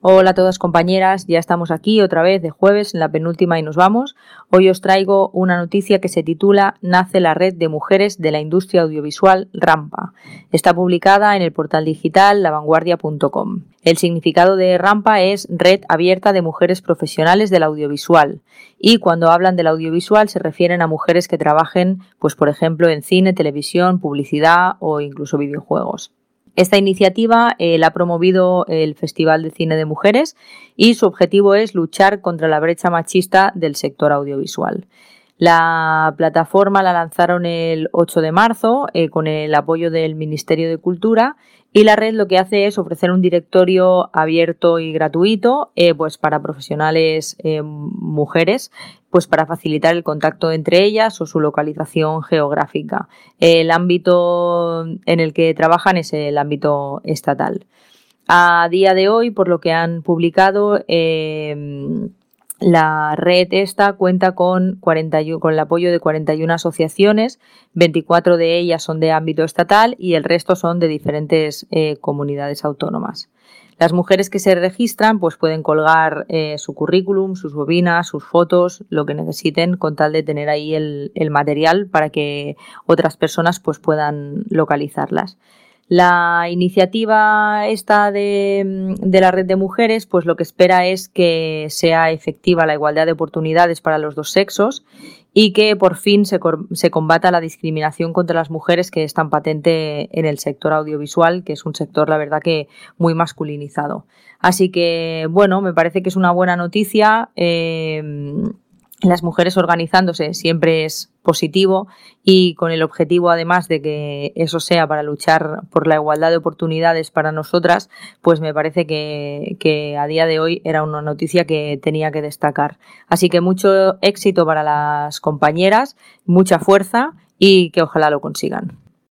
Hola a todas compañeras, ya estamos aquí otra vez de jueves en la penúltima y nos vamos. Hoy os traigo una noticia que se titula Nace la red de mujeres de la industria audiovisual Rampa. Está publicada en el portal digital lavanguardia.com. El significado de Rampa es Red Abierta de Mujeres Profesionales del Audiovisual y cuando hablan del audiovisual se refieren a mujeres que trabajen, pues por ejemplo, en cine, televisión, publicidad o incluso videojuegos. Esta iniciativa eh, la ha promovido el Festival de Cine de Mujeres y su objetivo es luchar contra la brecha machista del sector audiovisual. La plataforma la lanzaron el 8 de marzo eh, con el apoyo del Ministerio de Cultura y la red lo que hace es ofrecer un directorio abierto y gratuito eh, pues para profesionales eh, mujeres pues para facilitar el contacto entre ellas o su localización geográfica. El ámbito en el que trabajan es el ámbito estatal. A día de hoy, por lo que han publicado, la red esta cuenta con, 41, con el apoyo de 41 asociaciones, 24 de ellas son de ámbito estatal y el resto son de diferentes eh, comunidades autónomas. Las mujeres que se registran pues pueden colgar eh, su currículum, sus bobinas, sus fotos, lo que necesiten con tal de tener ahí el, el material para que otras personas pues puedan localizarlas. La iniciativa esta de, la red de mujeres, pues lo que espera es que sea efectiva la igualdad de oportunidades para los dos sexos y que por fin se, se, combata la discriminación contra las mujeres que es tan patente en el sector audiovisual, que es un sector, la verdad, que muy masculinizado. Así que, bueno, me parece que es una buena noticia. Eh, las mujeres organizándose siempre es positivo y con el objetivo además de que eso sea para luchar por la igualdad de oportunidades para nosotras, pues me parece que, que, a día de hoy era una noticia que tenía que destacar. Así que mucho éxito para las compañeras, mucha fuerza y que ojalá lo consigan.